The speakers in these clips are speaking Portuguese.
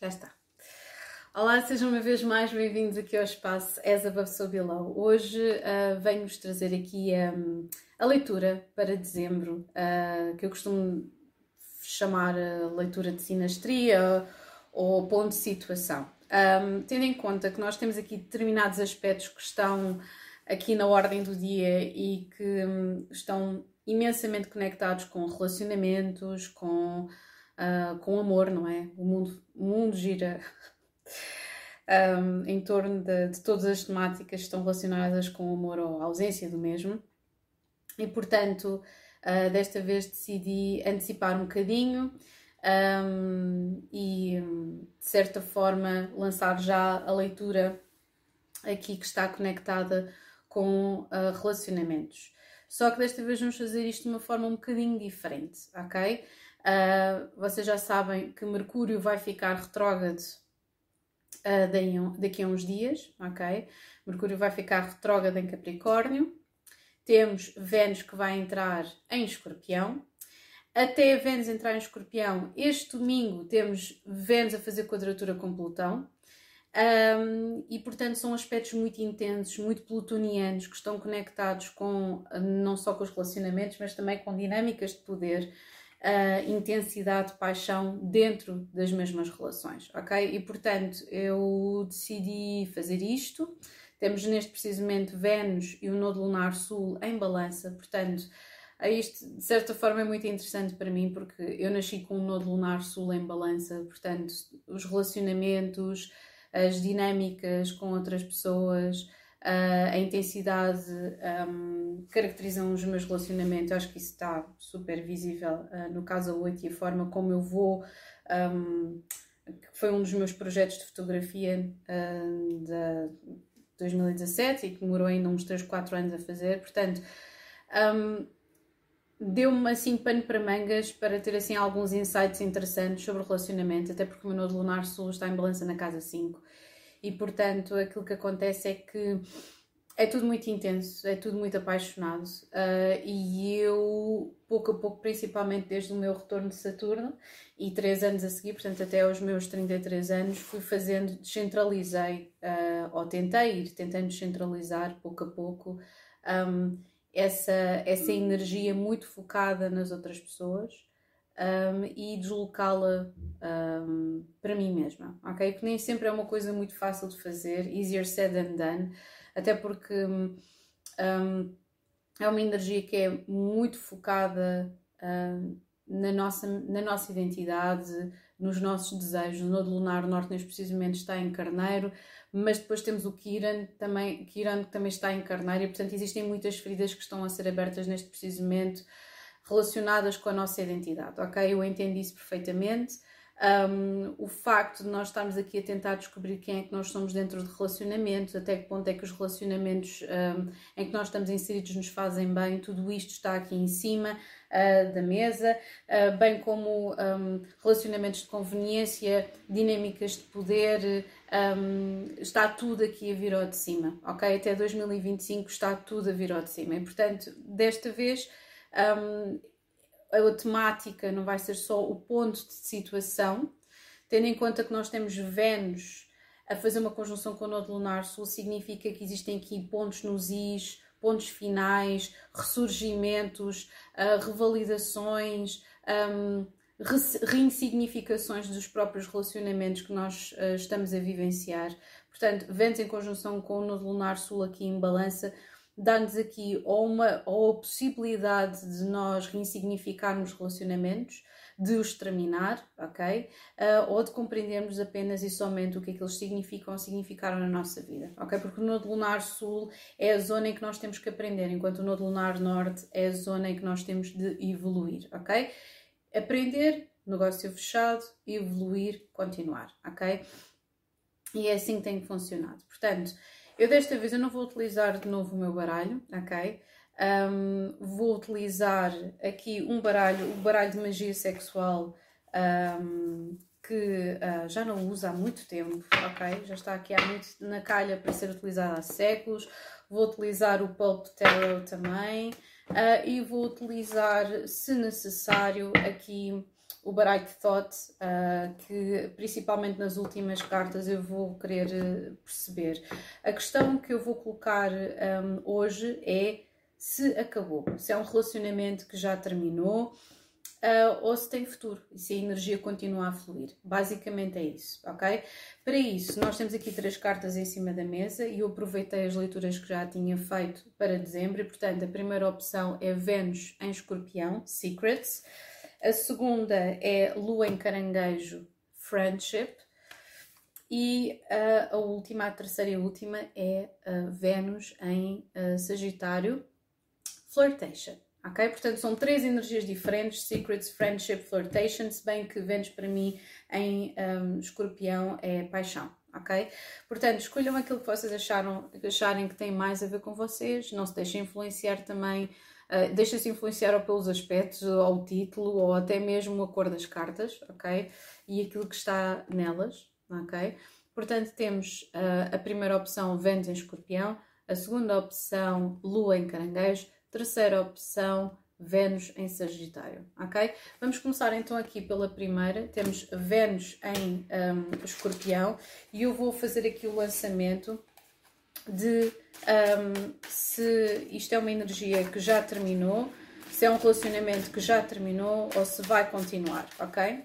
Já está. Olá, sejam uma vez mais bem-vindos aqui ao espaço As Above So Below. Hoje uh, venho-vos trazer aqui um, a leitura para dezembro, uh, que eu costumo chamar a leitura de sinastria ou ponto de situação. Um, tendo em conta que nós temos aqui determinados aspectos que estão aqui na ordem do dia e que um, estão imensamente conectados com relacionamentos, com, uh, com amor, não é? O mundo, o mundo gira um, em torno de, de, todas as temáticas que estão relacionadas com o amor ou a ausência do mesmo. E portanto, uh, desta vez decidi antecipar um bocadinho um, e, de certa forma, lançar já a leitura aqui que está conectada com uh, relacionamentos. Só que desta vez vamos fazer isto de uma forma um bocadinho diferente, ok? Uh, vocês já sabem que Mercúrio vai ficar retrógrado uh, daqui a uns dias, ok? Mercúrio vai ficar retrógrado em Capricórnio. Temos Vênus que vai entrar em Escorpião. Até Vênus entrar em Escorpião, este domingo temos Vênus a fazer quadratura com Plutão. Um, e portanto são aspectos muito intensos, muito plutonianos, que estão conectados com não só com os relacionamentos, mas também com dinâmicas de poder uh, intensidade, paixão dentro das mesmas relações, ok? E portanto eu decidi fazer isto. Temos neste precisamente Vênus e o Nodo Lunar Sul em balança, portanto, isto de certa forma é muito interessante para mim porque eu nasci com o Nodo Lunar Sul em balança, portanto, os relacionamentos, as dinâmicas com outras pessoas, uh, a intensidade um, caracterizam os meus relacionamentos. Eu acho que isso está super visível uh, no caso 8 e a forma como eu vou. Um, foi um dos meus projetos de fotografia uh, de 2017 e que demorou ainda uns 3, 4 anos a fazer. Portanto, um, deu-me assim pano para mangas para ter assim alguns insights interessantes sobre o relacionamento, até porque o meu nodo lunar sul está em balança na casa 5 e portanto aquilo que acontece é que é tudo muito intenso, é tudo muito apaixonado. Uh, e eu pouco a pouco, principalmente desde o meu retorno de Saturno e três anos a seguir, portanto até aos meus 33 anos, fui fazendo, descentralizei uh, ou tentei ir tentando descentralizar pouco a pouco um, essa, essa energia muito focada nas outras pessoas um, e deslocá-la um, para mim mesma, ok? Que nem sempre é uma coisa muito fácil de fazer, easier said than done, até porque um, é uma energia que é muito focada na, nossa, na nossa identidade, nos nossos desejos. O nodo lunar norte, neste precisamente, está em Carneiro, mas depois temos o Kiran também, Kiran que também está em Carneiro, e portanto existem muitas feridas que estão a ser abertas neste precisamente relacionadas com a nossa identidade, ok? Eu entendo isso perfeitamente. Um, o facto de nós estarmos aqui a tentar descobrir quem é que nós somos dentro de relacionamentos, até que ponto é que os relacionamentos um, em que nós estamos inseridos nos fazem bem, tudo isto está aqui em cima uh, da mesa, uh, bem como um, relacionamentos de conveniência, dinâmicas de poder, está tudo aqui a vir ao de cima, ok? Até 2025 está tudo a vir ao de cima e, portanto, desta vez um, a temática não vai ser só o ponto de situação, tendo em conta que nós temos Vênus a fazer uma conjunção com o Nodo Lunar Sul, significa que existem aqui pontos nos is, pontos finais, ressurgimentos, uh, revalidações, um, reinsignificações dos próprios relacionamentos que nós uh, estamos a vivenciar. Portanto, Vênus em conjunção com o Nodo Lunar Sul aqui em balança dá-nos aqui ou, uma, ou a possibilidade de nós reinsignificarmos relacionamentos, de os terminar, ok? Uh, ou de compreendermos apenas e somente o que é que eles significam ou significaram na nossa vida, ok? Porque o Nodo Lunar Sul é a zona em que nós temos que aprender, enquanto o Nodo Lunar Norte é a zona em que nós temos de evoluir, ok? Aprender, negócio fechado, evoluir, continuar, ok? E é assim que tem funcionado. Portanto, eu desta vez eu não vou utilizar de novo o meu baralho, ok? Um, vou utilizar aqui um baralho, o baralho de magia sexual um, que uh, já não uso há muito tempo, ok? Já está aqui há muito na calha para ser utilizado há séculos. Vou utilizar o Pulp Tarot também uh, e vou utilizar, se necessário, aqui o Bright Thought, uh, que principalmente nas últimas cartas eu vou querer uh, perceber. A questão que eu vou colocar um, hoje é se acabou, se é um relacionamento que já terminou, uh, ou se tem futuro e se a energia continua a fluir. Basicamente é isso, ok? Para isso, nós temos aqui três cartas em cima da mesa e eu aproveitei as leituras que já tinha feito para dezembro e, portanto, a primeira opção é Vênus em Escorpião, Secrets. A segunda é Lua em Caranguejo, Friendship. E uh, a última, a terceira e última é uh, Vênus em uh, Sagitário, Flirtation. Ok? Portanto, são três energias diferentes: Secrets, Friendship, Flirtation. Se bem que Vênus, para mim, em um, Escorpião, é paixão. Ok? Portanto, escolham aquilo que vocês acharam, acharem que tem mais a ver com vocês. Não se deixem influenciar também. Uh, Deixem-se influenciar ou pelos aspectos, ou o título, ou até mesmo a cor das cartas, ok? E aquilo que está nelas, ok? Portanto, temos uh, a primeira opção, Vênus em Escorpião, a segunda opção, Lua em Caranguejo, Terceira opção, Vênus em Sagitário, ok? Vamos começar então aqui pela primeira. Temos Vênus em um, Escorpião e eu vou fazer aqui o lançamento de um, se isto é uma energia que já terminou, se é um relacionamento que já terminou ou se vai continuar, ok?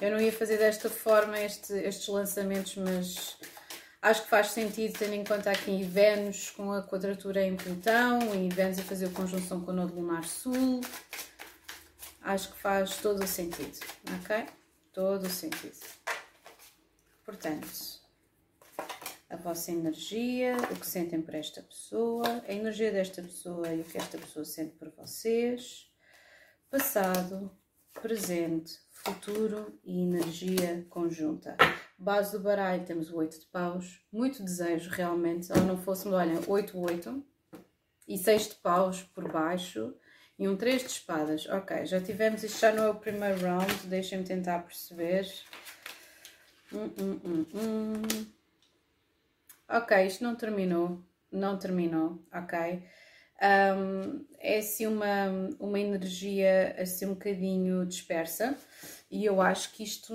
Eu não ia fazer desta forma este, estes lançamentos, mas Acho que faz sentido, tendo em conta aqui Vênus com a quadratura em Plutão e Vênus a fazer conjunção com o Nodo Lunar Sul. Acho que faz todo o sentido, ok? Todo o sentido. Portanto, a vossa energia, o que sentem por esta pessoa, a energia desta pessoa e o que esta pessoa sente por vocês, passado, presente, futuro e energia conjunta. Base do baralho temos o 8 de paus, muito desejo realmente, ela não fosse, olha, 8, 8 e 6 de paus por baixo e um 3 de espadas. Ok, já tivemos, isto já não é o primeiro round, deixem-me tentar perceber. Hum, hum, hum, hum. Ok, isto não terminou, não terminou, ok. Um, é assim uma, uma energia assim um bocadinho dispersa e eu acho que isto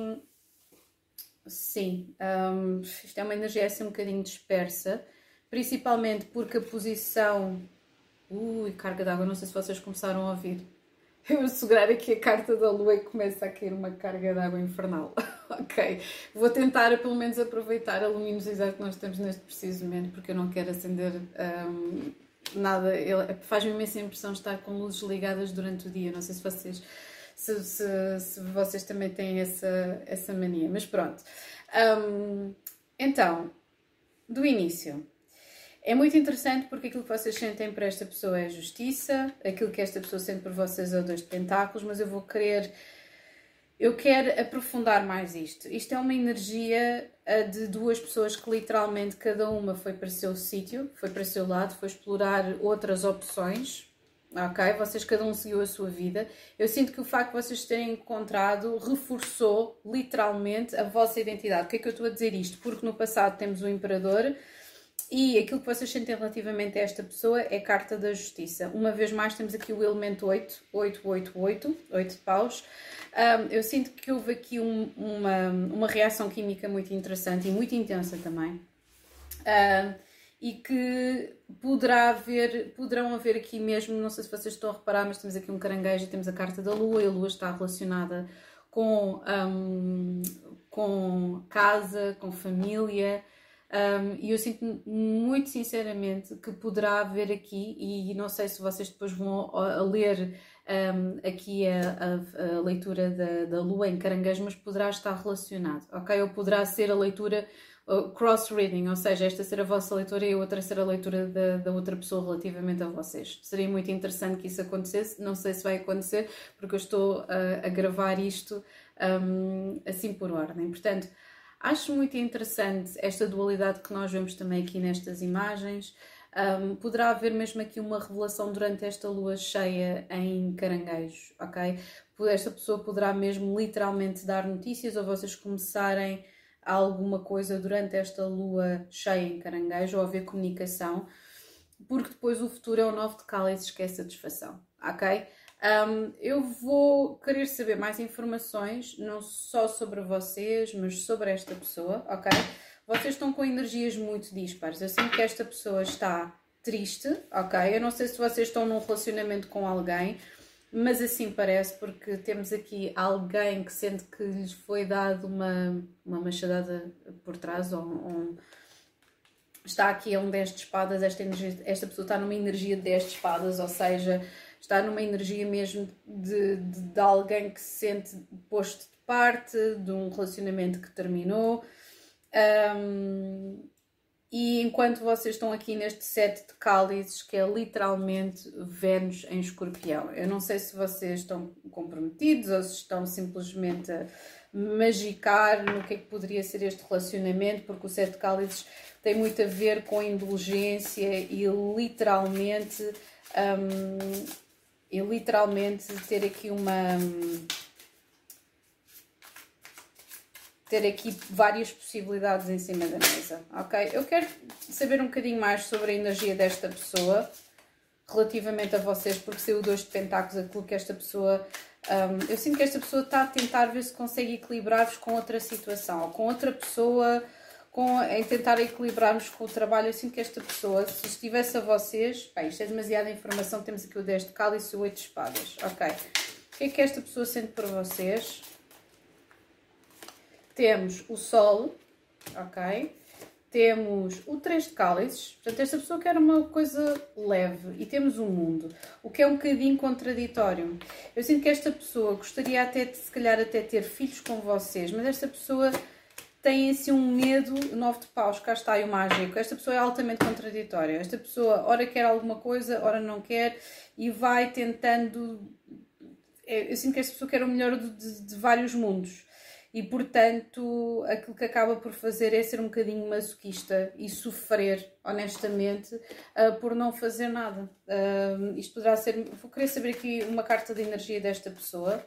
Sim, um, isto é uma energia assim um bocadinho dispersa, principalmente porque a posição. Ui, carga d'água, não sei se vocês começaram a ouvir. Eu vou segurar aqui a carta da lua e começa a cair uma carga d'água infernal. ok, vou tentar pelo menos aproveitar a luminosidade que nós temos neste preciso momento, porque eu não quero acender um, nada. Faz-me imensa impressão estar com luzes ligadas durante o dia. Não sei se vocês se, se, se vocês também têm essa, essa mania. Mas pronto. Um, então, do início. É muito interessante porque aquilo que vocês sentem por esta pessoa é justiça, aquilo que esta pessoa sente por vocês é o dois de pentáculos, mas eu vou querer. Eu quero aprofundar mais isto. Isto é uma energia de duas pessoas que literalmente cada uma foi para o seu sítio, foi para o seu lado, foi explorar outras opções, ok? Vocês cada um seguiu a sua vida. Eu sinto que o facto de vocês terem encontrado reforçou literalmente a vossa identidade. Por que é que eu estou a dizer isto? Porque no passado temos o Imperador e aquilo que vocês sentem relativamente a esta pessoa é carta da justiça. Uma vez mais temos aqui o elemento 8, 8, 8, 8, 8 de paus. Um, eu sinto que houve aqui um, uma, uma reação química muito interessante e muito intensa também. E que poderá haver, poderão haver aqui mesmo, não sei se vocês estão a reparar, mas temos aqui um caranguejo e temos a carta da lua, e a lua está relacionada com, um, com casa, com família, um, e eu sinto muito sinceramente que poderá haver aqui, e não sei se vocês depois vão a, ler um, aqui a, a, a leitura da, da lua em caranguejo, mas poderá estar relacionado, ok? Ou poderá ser a leitura cross-reading, ou seja, esta ser a vossa leitura e a outra ser a leitura da, da outra pessoa relativamente a vocês. Seria muito interessante que isso acontecesse, não sei se vai acontecer, porque eu estou a, a gravar isto um, assim por ordem. Portanto, acho muito interessante esta dualidade que nós vemos também aqui nestas imagens. Um, poderá haver mesmo aqui uma revelação durante esta lua cheia em caranguejos, ok? Esta pessoa poderá mesmo literalmente dar notícias ou vocês começarem alguma coisa durante esta lua cheia em caranguejo ou haver comunicação, porque depois o futuro é o novo de cálice, esquece a satisfação, ok? Um, eu vou querer saber mais informações, não só sobre vocês, mas sobre esta pessoa, ok? Vocês estão com energias muito dispares. Eu sinto que esta pessoa está triste, ok? Eu não sei se vocês estão num relacionamento com alguém, mas assim parece, porque temos aqui alguém que sente que lhes foi dado uma, uma machadada por trás, ou um, está aqui a um 10 de espadas, esta, energia, esta pessoa está numa energia de 10 de espadas, ou seja, está numa energia mesmo de, de, de alguém que se sente posto de parte, de um relacionamento que terminou. Um, e enquanto vocês estão aqui neste set de cálices, que é literalmente Vênus em escorpião, eu não sei se vocês estão comprometidos ou se estão simplesmente a magicar no que é que poderia ser este relacionamento, porque o set de cálices tem muito a ver com indulgência e literalmente um, e literalmente ter aqui uma ter aqui várias possibilidades em cima da mesa, ok? Eu quero saber um bocadinho mais sobre a energia desta pessoa relativamente a vocês, porque o dois de pentáculos, aquilo que esta pessoa um, eu sinto que esta pessoa está a tentar ver se consegue equilibrar-vos com outra situação, ou com outra pessoa com, em tentar equilibrarmos com o trabalho. Sinto que esta pessoa, se estivesse a vocês, pá, isto é demasiada informação, temos aqui o 10 de cálice e o 8 de espadas, ok? O que é que esta pessoa sente por vocês? Temos o Sol, ok? Temos o 3 de cálices, portanto esta pessoa quer uma coisa leve, e temos o mundo, o que é um bocadinho contraditório. Eu sinto que esta pessoa gostaria até de, se calhar, até ter filhos com vocês, mas esta pessoa têm assim um medo, nove de paus, cá está aí o mágico. Esta pessoa é altamente contraditória. Esta pessoa, ora quer alguma coisa, ora não quer, e vai tentando. É, eu sinto que esta pessoa quer o melhor de, de, de vários mundos. E portanto, aquilo que acaba por fazer é ser um bocadinho masoquista e sofrer, honestamente, uh, por não fazer nada. Uh, isto poderá ser. Vou querer saber aqui uma carta de energia desta pessoa.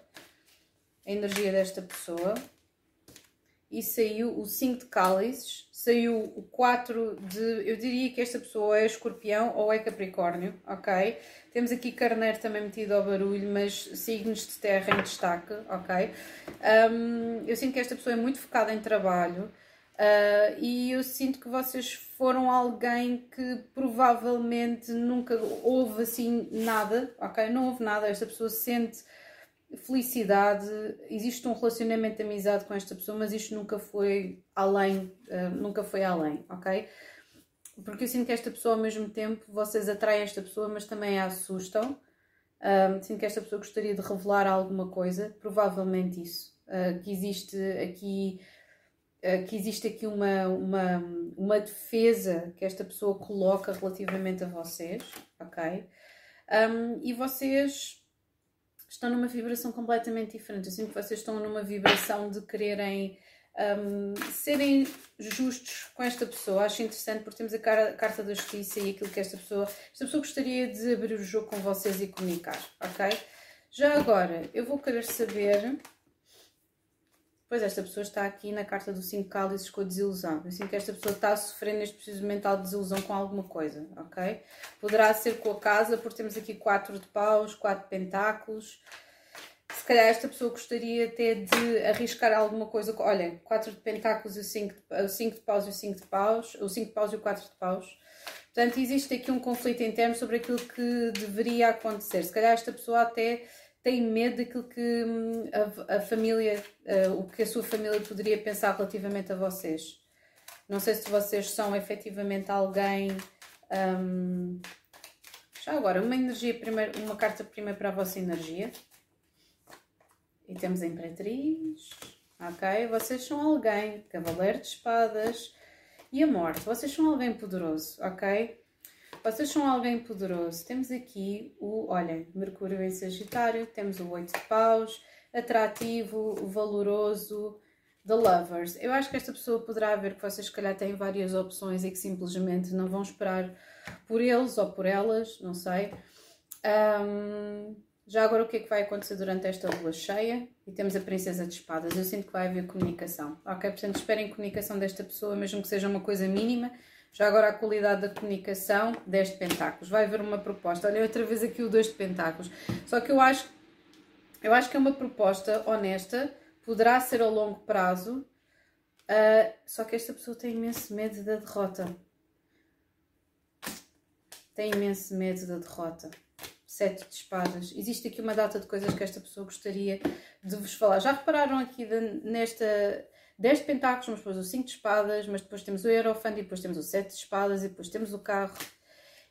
A energia desta pessoa e saiu o 5 de cálices, saiu o 4 de. Eu diria que esta pessoa é escorpião ou é capricórnio, ok? Temos aqui carneiro também metido ao barulho, mas signos de terra em destaque, ok? Um, eu sinto que esta pessoa é muito focada em trabalho. Uh, e eu sinto que vocês foram alguém que provavelmente nunca houve assim nada, ok? Não houve nada, esta pessoa sente felicidade, existe um relacionamento de amizade com esta pessoa, mas isto nunca foi além, uh, nunca foi além, ok? Porque eu sinto que esta pessoa, ao mesmo tempo, vocês atraem esta pessoa, mas também a assustam. Uh, sinto que esta pessoa gostaria de revelar alguma coisa, provavelmente isso. Uh, que existe aqui que existe aqui uma, uma, uma defesa que esta pessoa coloca relativamente a vocês, ok? Um, e vocês estão numa vibração completamente diferente. Eu sinto que vocês estão numa vibração de quererem um, serem justos com esta pessoa. Acho interessante porque temos a, cara, a carta da justiça e aquilo que esta pessoa. Esta pessoa gostaria de abrir o jogo com vocês e comunicar, ok? Já agora, eu vou querer saber Pois esta pessoa está aqui na carta do 5 cálices com a desilusão. Eu sinto que esta pessoa está a sofrer neste preciso mental de desilusão com alguma coisa, ok? Poderá ser com a casa, porque temos aqui 4 de paus, 4 de pentáculos. Se calhar esta pessoa gostaria até de arriscar alguma coisa. Olha, 4 de pentáculos e o 5 de, o 5 de paus e o 5 de paus. O 5 de paus e o 4 de paus. Portanto, existe aqui um conflito interno sobre aquilo que deveria acontecer. Se calhar esta pessoa até tem medo daquilo que hum, a, a família, uh, o que a sua família poderia pensar relativamente a vocês. Não sei se vocês são efetivamente alguém. Um, já agora, uma energia primeiro, uma carta primeiro para a vossa energia. E temos a Imperatriz. Ok? Vocês são alguém, Cavaleiro de Espadas e a Morte. Vocês são alguém poderoso, ok? Vocês são alguém poderoso. Temos aqui o, olhem, Mercúrio em Sagitário, temos o oito de paus, atrativo, valoroso, The Lovers. Eu acho que esta pessoa poderá ver que vocês, se calhar, têm várias opções e que simplesmente não vão esperar por eles ou por elas, não sei. Um, já agora, o que é que vai acontecer durante esta lua cheia? E temos a Princesa de Espadas. Eu sinto que vai haver comunicação. Ok? Portanto, esperem comunicação desta pessoa, mesmo que seja uma coisa mínima Já agora a qualidade da comunicação, 10 de pentáculos. Vai haver uma proposta. Olha outra vez aqui o 2 de pentáculos. Só que eu acho, eu acho que é uma proposta honesta, poderá ser a longo prazo, uh, só que esta pessoa tem imenso medo da derrota. Tem imenso medo da derrota. Sete de espadas. Existe aqui uma data de coisas que esta pessoa gostaria de vos falar. Já repararam aqui de, nesta 10 de pentáculos, mas depois o 5 de espadas, mas depois temos o Eurofund e depois temos o 7 de espadas e depois temos o carro.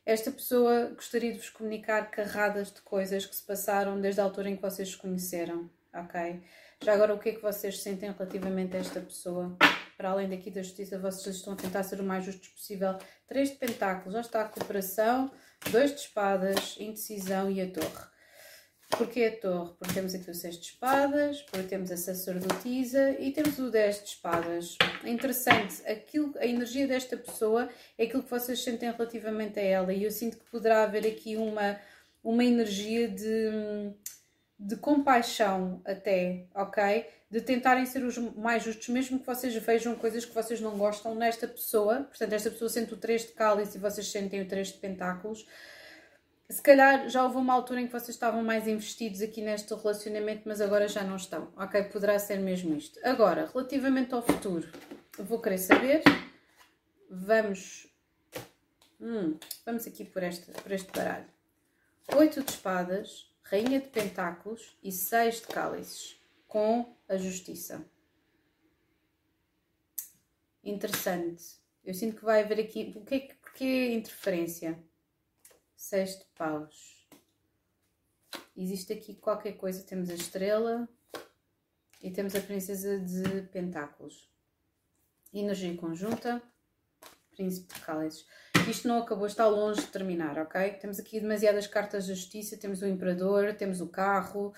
Esta pessoa gostaria de vos comunicar carradas de coisas que se passaram desde a altura em que vocês se conheceram, ok? Já agora, o que é que vocês sentem relativamente a esta pessoa? Para além daqui da justiça, vocês estão a tentar ser o mais justos possível. 3 de pentáculos, já está a cooperação, 2 de espadas, indecisão e a torre. Porquê a torre? Porque temos aqui o 6 de espadas, porque temos a sacerdotisa e temos o 10 de espadas. É interessante, aquilo, a energia desta pessoa é aquilo que vocês sentem relativamente a ela e eu sinto que poderá haver aqui uma, uma energia de, de compaixão até, ok? De tentarem ser os mais justos, mesmo que vocês vejam coisas que vocês não gostam nesta pessoa. Portanto, esta pessoa sente o 3 de cálice e vocês sentem o 3 de pentáculos se calhar já houve uma altura em que vocês estavam mais investidos aqui neste relacionamento, mas agora já não estão. Ok, poderá ser mesmo isto. Agora, relativamente ao futuro, vou querer saber. Vamos. Hum, vamos aqui por este, por este baralho. Oito de espadas, rainha de pentáculos e seis de cálices, com a justiça. Interessante. Eu sinto que vai haver aqui. O que é que. Porquê interferência? Seis de paus. Existe aqui qualquer coisa, temos a estrela e temos a princesa de pentáculos. Energia conjunta, príncipe de cálices. Isto não acabou, está longe de terminar, ok? Temos aqui demasiadas cartas de justiça, temos o imperador, temos o carro,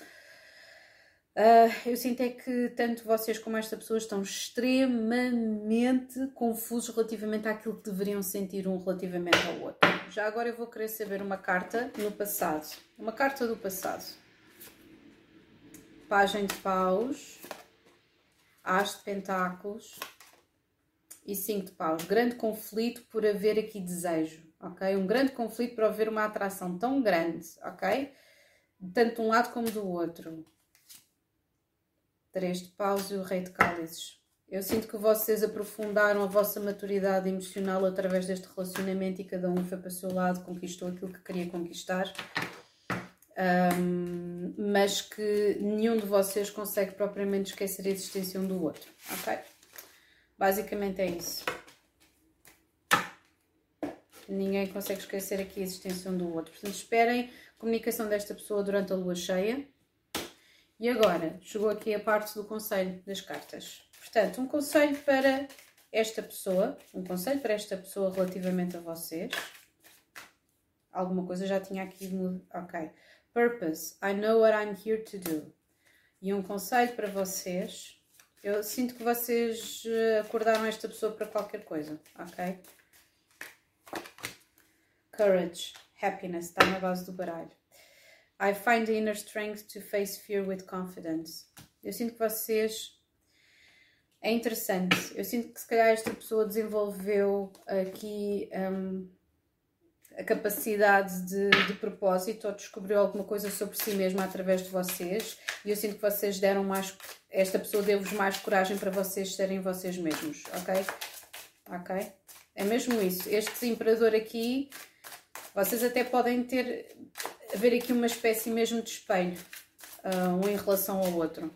Uh, eu sinto é que tanto vocês como esta pessoa estão extremamente confusos relativamente àquilo que deveriam sentir um relativamente ao outro. Já agora eu vou querer saber uma carta no passado. Uma carta do passado. Pagem de paus. As de pentáculos. E cinco de paus. Grande conflito por haver aqui desejo, ok? Um grande conflito por haver uma atração tão grande, ok? Tanto de um lado como do outro Três de paus e o rei de cálices. Eu sinto que vocês aprofundaram a vossa maturidade emocional através deste relacionamento e cada um foi para o seu lado, conquistou aquilo que queria conquistar. Um, mas que nenhum de vocês consegue propriamente esquecer a existência um do outro, ok? Basicamente é isso. Ninguém consegue esquecer aqui a existência um do outro. Portanto, esperem comunicação desta pessoa durante a lua cheia e agora, chegou aqui a parte do conselho das cartas. Portanto, um conselho para esta pessoa, um conselho para esta pessoa relativamente a vocês. Alguma coisa já tinha aqui. Ok. Purpose. I know what I'm here to do. E um conselho para vocês. Eu sinto que vocês eh, acordaram esta pessoa para qualquer coisa, ok? Courage, happiness, está na base do baralho. I find the inner strength to face fear with confidence. Eu sinto que vocês. É interessante. Eu sinto que se calhar esta pessoa desenvolveu aqui um, a capacidade de, de propósito ou descobriu alguma coisa sobre si mesma através de vocês. E eu sinto que vocês deram mais. Esta pessoa deu-vos mais coragem para vocês serem vocês mesmos, ok? Ok? É mesmo isso. Este imperador aqui, vocês até podem ter haver aqui uma espécie mesmo de espelho, uh, um em relação ao outro.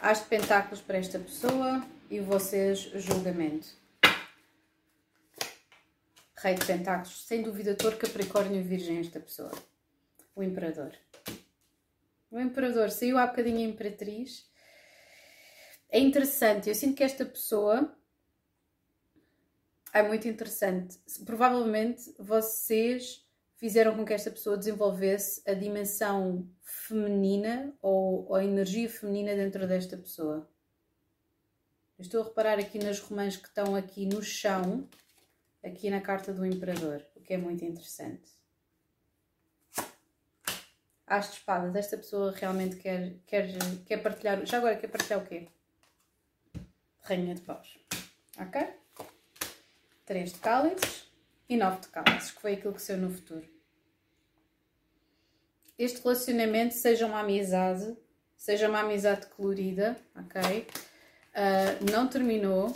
As de pentáculos para esta pessoa e vocês julgamento. Rei de pentáculos, sem dúvida, touro, capricórnio e virgem esta pessoa. O imperador. O imperador saiu há bocadinho a imperatriz. É interessante, eu sinto que esta pessoa é muito interessante. Provavelmente vocês fizeram com que esta pessoa desenvolvesse a dimensão feminina ou, ou a energia feminina dentro desta pessoa. Eu estou a reparar aqui nas romãs que estão aqui no chão, aqui na carta do Imperador, o que é muito interessante. As de espadas, esta pessoa realmente quer, quer, quer partilhar. Já agora quer partilhar o quê? Rainha de paus. Ok? 3 de cálices e 9 de cálices, que foi aquilo que saiu no futuro. Este relacionamento, seja uma amizade, seja uma amizade colorida, ok? Uh, não terminou.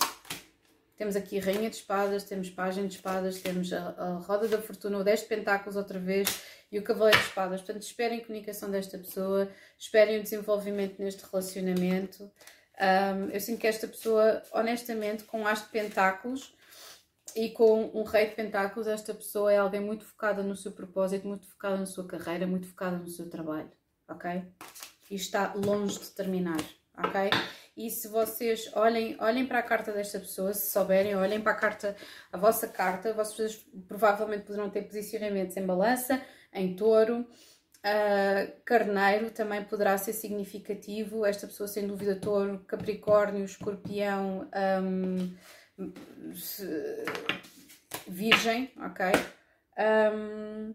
Temos aqui Rainha de Espadas, temos Página de Espadas, temos a, a Roda da Fortuna, o 10 de Pentáculos outra vez e o Cavaleiro de Espadas. Portanto, esperem comunicação desta pessoa, esperem o desenvolvimento neste relacionamento. Um, eu sinto que esta pessoa, honestamente, com as de Pentáculos e com um Rei de Pentáculos, esta pessoa é alguém muito focada no seu propósito, muito focada na sua carreira, muito focada no seu trabalho, ok? E está longe de terminar, ok? E se vocês olhem, olhem para a carta desta pessoa, se souberem, olhem para a carta, a vossa carta, vocês provavelmente poderão ter posicionamentos em balança, em touro, uh, carneiro também poderá ser significativo. Esta pessoa, sem dúvida, touro, capricórnio, escorpião, um, virgem, ok? Um,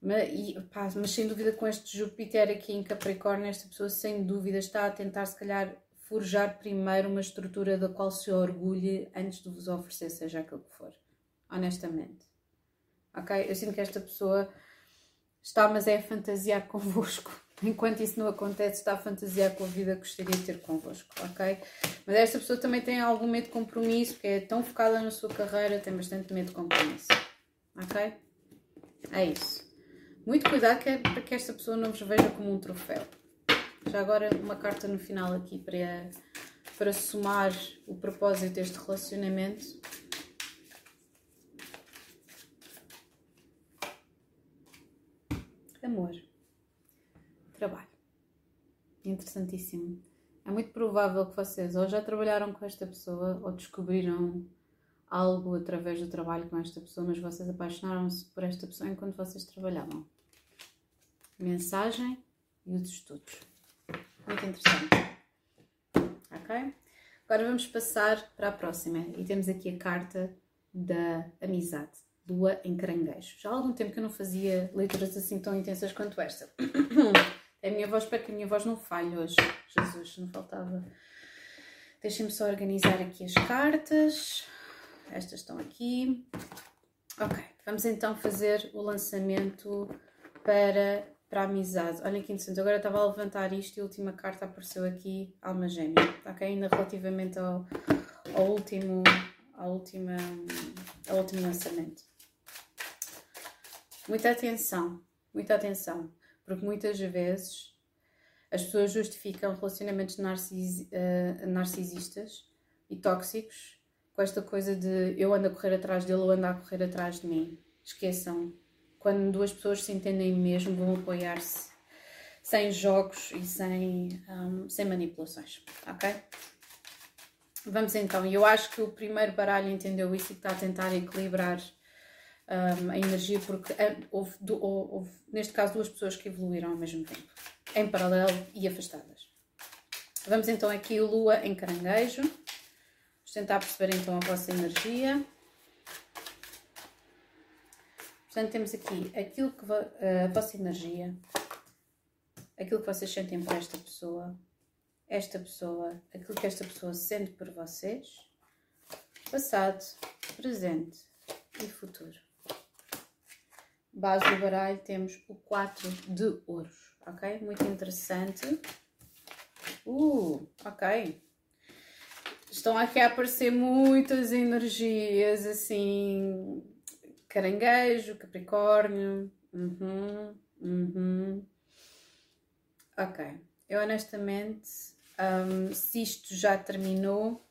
mas, e, pá, mas sem dúvida com este Júpiter aqui em Capricórnio, esta pessoa sem dúvida está a tentar se calhar forjar primeiro uma estrutura da qual se orgulhe antes de vos oferecer, seja aquilo que for. Honestamente. Ok? Eu sinto que esta pessoa está, mas é a fantasiar convosco. Enquanto isso não acontece, está a fantasiar com a vida que gostaria de ter convosco, ok? Mas esta pessoa também tem algum medo de compromisso, porque é tão focada na sua carreira, tem bastante medo de compromisso, ok? É isso. Muito cuidado que é para que esta pessoa não vos veja como um troféu. Já agora uma carta no final aqui para, para somar o propósito deste relacionamento. Amor. Trabalho. Interessantíssimo. É muito provável que vocês ou já trabalharam com esta pessoa ou descobriram algo através do trabalho com esta pessoa, mas vocês apaixonaram-se por esta pessoa enquanto vocês trabalhavam. Mensagem e os estudos. Muito interessante. Ok? Agora vamos passar para a próxima. E temos aqui a carta da amizade. Lua em caranguejo. Já há algum tempo que eu não fazia leituras assim tão intensas quanto esta. A minha voz, espero que a minha voz não falhe hoje. Jesus, não faltava. Deixem-me só organizar aqui as cartas. Estas estão aqui. Ok, vamos então fazer o lançamento para para a amizade. Olhem que interessante. Agora estava a levantar isto e a última carta apareceu aqui, alma gêmea. Ok? Ainda relativamente ao, ao último, ao, última, ao último lançamento. Muita atenção, muita atenção, porque muitas vezes as pessoas justificam relacionamentos narcis, uh, narcisistas e tóxicos com esta coisa de eu ando a correr atrás dele ou ando a correr atrás de mim. Esqueçam, quando duas pessoas se entendem mesmo, vão apoiar-se sem jogos e sem, um, sem manipulações, ok? Vamos então, eu acho que o primeiro baralho entendeu isso e está a tentar equilibrar um, a energia, porque houve, houve, neste caso, duas pessoas que evoluíram ao mesmo tempo, em paralelo e afastadas. Vamos então aqui, Lua em caranguejo. Vamos tentar perceber então a vossa energia. Portanto, temos aqui aquilo que a vossa energia, aquilo que vocês sentem por esta pessoa, esta pessoa, aquilo que esta pessoa sente por vocês, passado, presente e futuro. Base do baralho temos o 4 de ouros, ok? Muito interessante. Uh, ok. Estão aqui a aparecer muitas energias assim Caranguejo, Capricórnio. Uhum, uhum. Ok. Eu honestamente, um, se isto já terminou.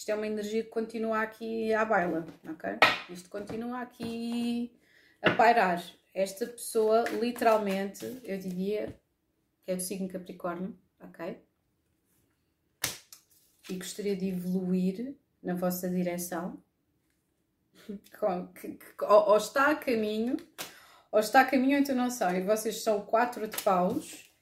Isto é uma energia que continua aqui à baila, ok? Isto continua aqui a pairar. Esta pessoa, literalmente, eu diria que é do signo Capricórnio, ok? e gostaria de evoluir na vossa direção, ou, está a caminho, ou está a caminho então não sei, vocês são quatro de paus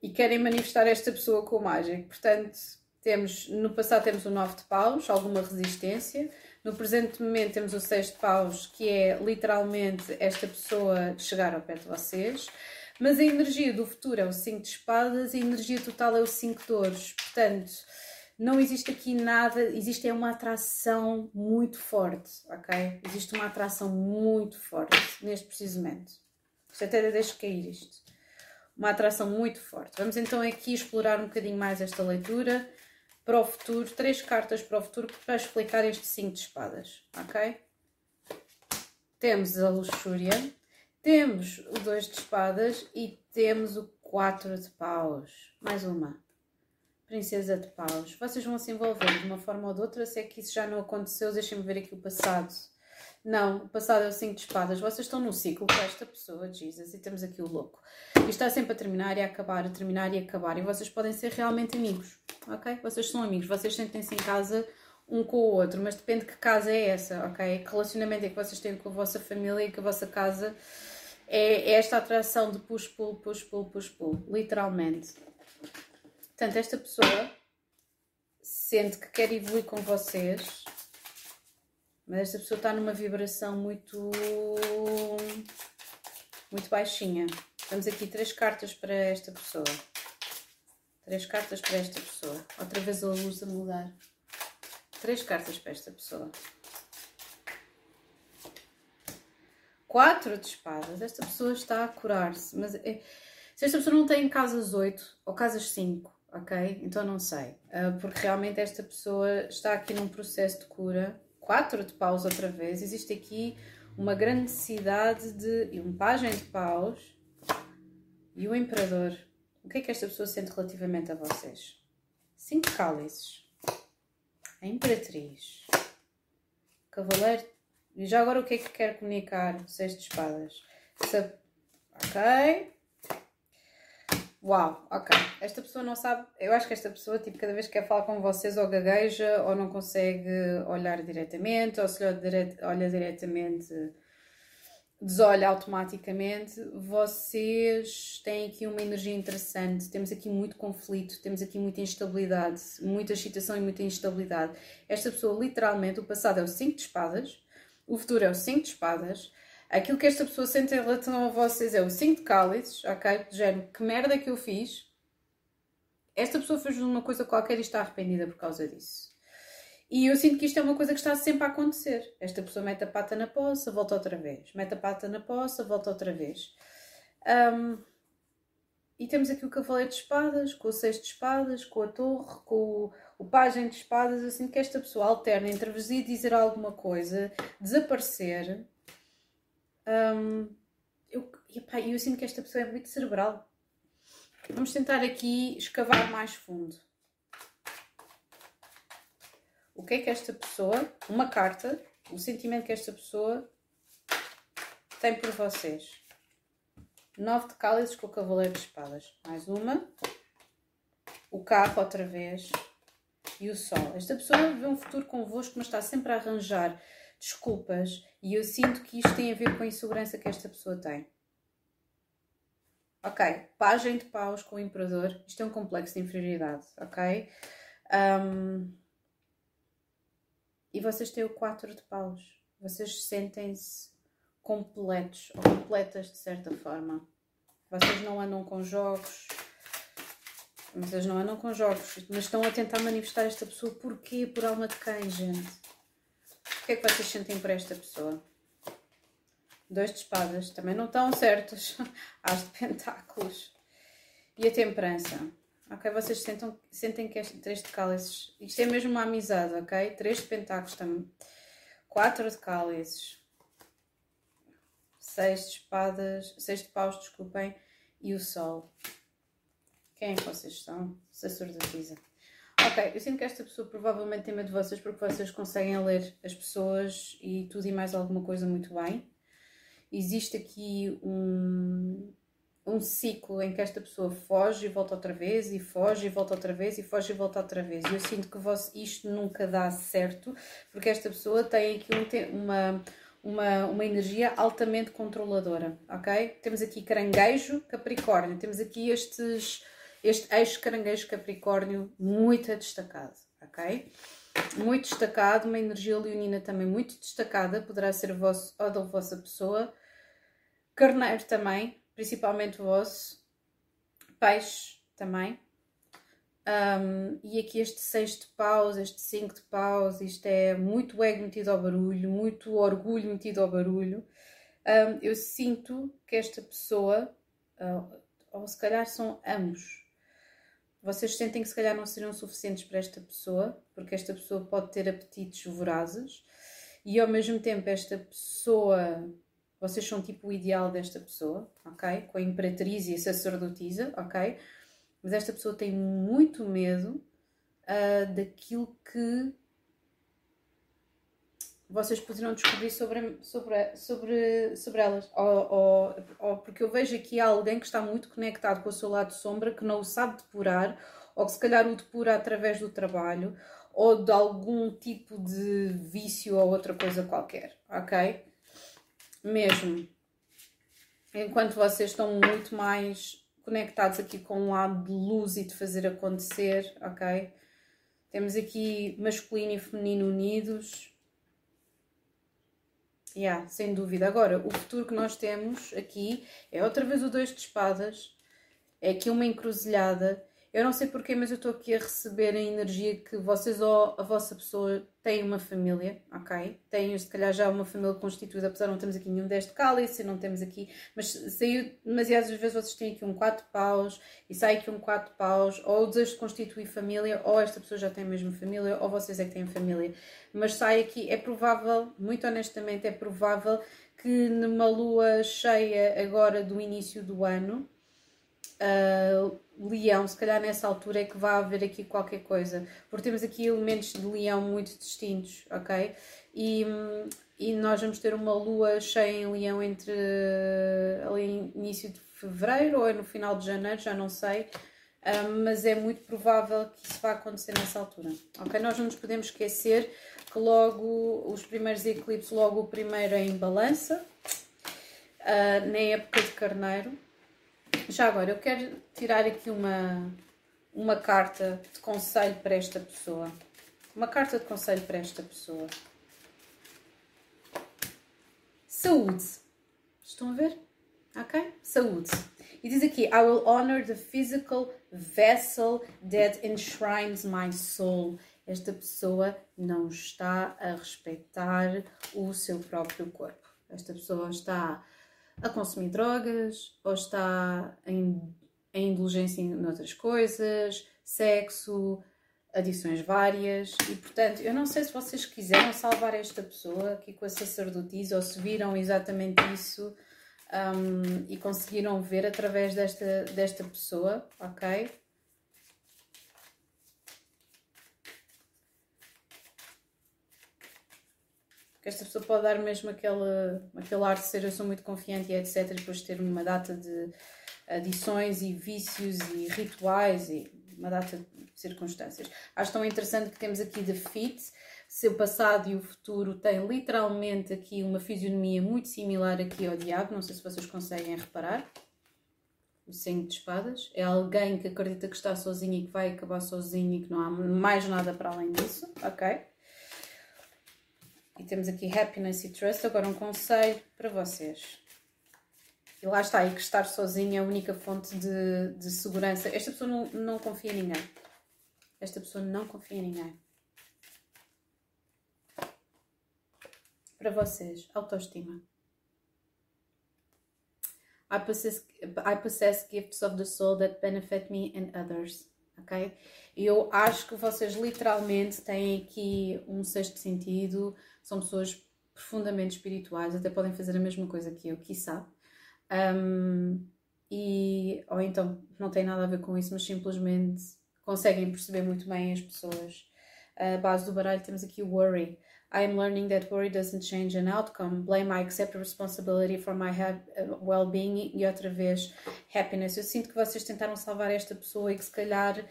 e querem manifestar esta pessoa com mágica. Portanto, temos, no passado temos o nove de paus, alguma resistência. No presente momento temos o seis de paus, que é literalmente esta pessoa chegar ao pé de vocês. Mas a energia do futuro é o 5 de espadas e a energia total é o 5 de ouros. Portanto, não existe aqui nada, existe é uma atração muito forte, ok? Existe uma atração muito forte neste preciso momento. Isto até deixo cair isto. Uma atração muito forte. Vamos então aqui explorar um bocadinho mais esta leitura para o futuro. Três cartas para o futuro para explicar este 5 de espadas, ok? Temos a luxúria, temos o 2 de espadas e temos o 4 de paus. Mais uma. Princesa de paus. Vocês vão se envolver de uma forma ou de outra. Se é que isso já não aconteceu, deixem-me ver aqui o passado. Não, o passado é o 5 de espadas. Vocês estão num ciclo com esta pessoa, Jesus, e temos aqui o louco. Isto está sempre a terminar e a acabar, a terminar e a acabar. E vocês podem ser realmente amigos, ok? Vocês são amigos, vocês sentem-se em casa um com o outro, mas depende de que casa é essa, ok? Que relacionamento é que vocês têm com a vossa família e com a vossa casa é, é esta atração de push-pull, push-pull, push-pull, literalmente. Portanto, esta pessoa sente que quer evoluir com vocês, mas esta pessoa está numa vibração muito muito baixinha. Temos aqui três cartas para esta pessoa. Três cartas para esta pessoa. Outra vez a luz a mudar. Três cartas para esta pessoa. Quatro de espadas. Esta pessoa está a curar-se. Mas é... se esta pessoa não tem casas 8 ou casas 5, ok? Então não sei. Uh, porque realmente esta pessoa está aqui num processo de cura. Quatro de paus outra vez. Existe aqui uma grande necessidade de. um pajem de paus e o imperador. O que é que esta pessoa sente relativamente a vocês? Cinco cálices. A imperatriz. Cavaleiro. E já agora o que é que quer comunicar? Seis de espadas. Ok. Uau, ok. Esta pessoa não sabe. Eu acho que esta pessoa, tipo, cada vez que quer falar com vocês, ou gagueja, ou não consegue olhar diretamente, ou se olha, olha diretamente, desolha automaticamente. Vocês têm aqui uma energia interessante. Temos aqui muito conflito, temos aqui muita instabilidade, muita excitação e muita instabilidade. Esta pessoa, literalmente, o passado é o 5 de espadas, o futuro é o 5 de espadas Aquilo que esta pessoa sente em relação a vocês é o 5 de cálices, ok? De género, que merda que eu fiz. Esta pessoa fez uma coisa qualquer e está arrependida por causa disso. E eu sinto que isto é uma coisa que está sempre a acontecer. Esta pessoa mete a pata na poça, volta outra vez. Mete a pata na poça, volta outra vez. Um, e temos aqui o cavaleiro de espadas, com o seis de espadas, com a torre, com o, o pajem de espadas. Eu sinto que esta pessoa alterna entre vos ir dizer alguma coisa, desaparecer um, eu, epá, eu sinto que esta pessoa é muito cerebral. Vamos tentar aqui escavar mais fundo. O que é que esta pessoa, uma carta, o sentimento que esta pessoa tem por vocês. Nove de cálices com o cavaleiro de espadas. Mais uma. O carro outra vez. E o sol. Esta pessoa vê um futuro convosco, mas está sempre a arranjar desculpas e eu sinto que isto tem a ver com a insegurança que esta pessoa tem. Ok, pagem de paus com o imperador, isto é um complexo de inferioridade, ok? Um, e vocês têm o 4 de paus, vocês sentem-se completos ou completas de certa forma. Vocês não andam com jogos, vocês não andam com jogos, mas estão a tentar manifestar esta pessoa porquê? Por alma de quem, gente? O que é que vocês sentem por esta pessoa? Dois de espadas, também não estão certos. As de pentáculos. E a temperança. Ok, vocês sentam, sentem que este três de cálices. Isto é mesmo uma amizade, ok? Três de pentáculos também. Quatro de cálices. Seis de espadas. Seis de paus, desculpem. E o sol. Quem é que vocês são? Sacerdotisa. Ok, eu sinto que esta pessoa provavelmente tem medo de vocês porque vocês conseguem ler as pessoas e tudo e mais alguma coisa muito bem. Existe aqui um, um ciclo em que esta pessoa foge e volta outra vez, e foge e volta outra vez, e foge e volta outra vez. E eu sinto que vos, isto nunca dá certo porque esta pessoa tem aqui um, uma, uma, uma energia altamente controladora, ok? Temos aqui caranguejo, capricórnio, temos aqui estes este eixo caranguejo capricórnio muito destacado, ok? Muito destacado, uma energia leonina também muito destacada, poderá ser vosso, ou da vossa pessoa. Carneiro também, principalmente o vosso, peixe também. Um, e aqui este 6 de paus, este 5 de paus, isto é muito ego metido ao barulho, muito orgulho metido ao barulho. Um, eu sinto que esta pessoa, uh, ou se calhar são ambos, vocês sentem que se calhar não seriam suficientes para esta pessoa, porque esta pessoa pode ter apetites vorazes, e ao mesmo tempo esta pessoa, vocês são tipo o ideal desta pessoa, ok? Com a imperatriz e a sacerdotisa, ok? Mas esta pessoa tem muito medo uh, daquilo que vocês poderiam descobrir sobre, sobre, sobre, sobre elas. Ou, ou, ou, porque eu vejo aqui alguém que está muito conectado com o seu lado sombra, que não o sabe depurar, ou que se calhar o depura através do trabalho, ou de algum tipo de vício ou outra coisa qualquer, ok? Mesmo. Enquanto vocês estão muito mais conectados aqui com um lado de luz e de fazer acontecer, ok? Temos aqui masculino e feminino unidos, Yeah, sem dúvida. Agora, o futuro que nós temos aqui é outra vez o dois de espadas, é aqui uma encruzilhada eu não sei porquê, mas eu estou aqui a receber a energia que vocês ou a vossa pessoa têm uma família, ok? Têm, se calhar, já uma família constituída, apesar de não termos aqui nenhum deste cálice, não temos aqui, mas saiu demasiadas vezes vocês têm aqui um 4 paus e sai aqui um 4 paus, ou o desejo de constituir família, ou esta pessoa já tem mesmo família, ou vocês é que têm família. Mas sai aqui, é provável, muito honestamente, é provável que numa lua cheia agora do início do ano, uh, leão, se calhar nessa altura é que vai haver aqui qualquer coisa, porque temos aqui elementos de leão muito distintos, ok? E, e nós vamos ter uma lua cheia em leão entre ali início de fevereiro ou é no final de janeiro, já não sei, ah, mas é muito provável que isso vá acontecer nessa altura, ok? Nós não nos podemos esquecer que logo os primeiros eclipses, logo o primeiro é em balança, uh, na época de carneiro, já agora, eu quero tirar aqui uma, uma carta de conselho para esta pessoa. Uma carta de conselho para esta pessoa. Saúde. Estão a ver? Ok? Saúde. E diz aqui: I will honor the physical vessel that enshrines my soul. Esta pessoa não está a respeitar o seu próprio corpo. Esta pessoa está a consumir drogas ou está em, em indulgência em outras coisas, sexo, adições várias e portanto eu não sei se vocês quiseram salvar esta pessoa aqui com a sacerdotisa ou se viram exatamente isso um, e conseguiram ver através desta, desta pessoa, ok? Que esta pessoa pode dar mesmo aquele, aquele ar de ser eu sou muito confiante e etc. E depois ter uma data de adições e vícios e rituais e uma data de circunstâncias. Acho tão interessante que temos aqui The Fit, seu passado e o futuro têm literalmente aqui uma fisionomia muito similar aqui ao diabo, não sei se vocês conseguem reparar. O cinco de espadas é alguém que acredita que está sozinho e que vai acabar sozinho e que não há mais nada para além disso, ok? E temos aqui happiness e trust. Agora um conselho para vocês. E lá está, e que estar sozinho é a única fonte de, de segurança. Esta pessoa não, não confia em ninguém. Esta pessoa não confia em ninguém. Para vocês, autoestima. I possess, I possess gifts of the soul that benefit me and others. Ok? Eu acho que vocês literalmente têm aqui um sexto sentido, são pessoas profundamente espirituais, até podem fazer a mesma coisa que eu, quiçá. Um, e, ou então não tem nada a ver com isso, mas simplesmente conseguem perceber muito bem as pessoas. A base do baralho temos aqui worry. I am learning that worry doesn't change an outcome. Blame, I accept responsibility for my uh, well-being. E outra vez, happiness. Eu sinto que vocês tentaram salvar esta pessoa e que se calhar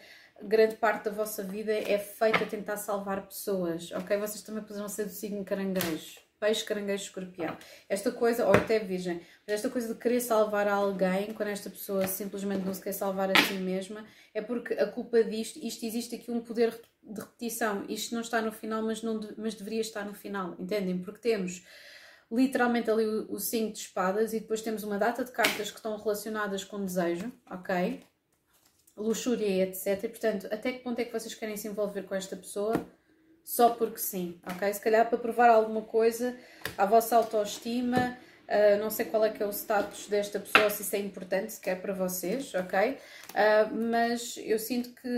grande parte da vossa vida é feita a tentar salvar pessoas, ok? Vocês também poderão ser do signo caranguejo, peixe, caranguejo, escorpião. Esta coisa, ou até virgem, mas esta coisa de querer salvar alguém, quando esta pessoa simplesmente não se quer salvar a si mesma, é porque a culpa disto, isto existe aqui um poder de repetição. Isto não está no final, mas, não, mas deveria estar no final, entendem? Porque temos literalmente ali o 5 de espadas e depois temos uma data de cartas que estão relacionadas com desejo, ok? Luxúria etc. E, portanto, até que ponto é que vocês querem se envolver com esta pessoa? Só porque sim, ok? Se calhar para provar alguma coisa à vossa autoestima, uh, não sei qual é que é o status desta pessoa, se isso é importante, se quer para vocês, ok? Uh, mas eu sinto que,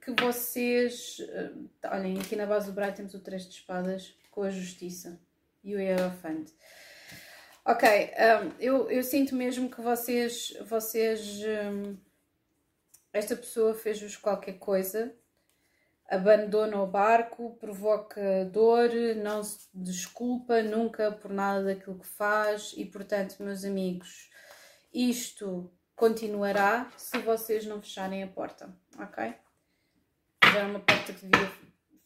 que vocês. Uh, olhem, aqui na base do braço temos o 3 de espadas com a justiça e o Hierophant. Ok, um, eu, eu sinto mesmo que vocês, vocês um, esta pessoa fez-vos qualquer coisa, abandona o barco, provoca dor, não se desculpa nunca por nada daquilo que faz e, portanto, meus amigos, isto continuará se vocês não fecharem a porta, ok? Era uma porta que devia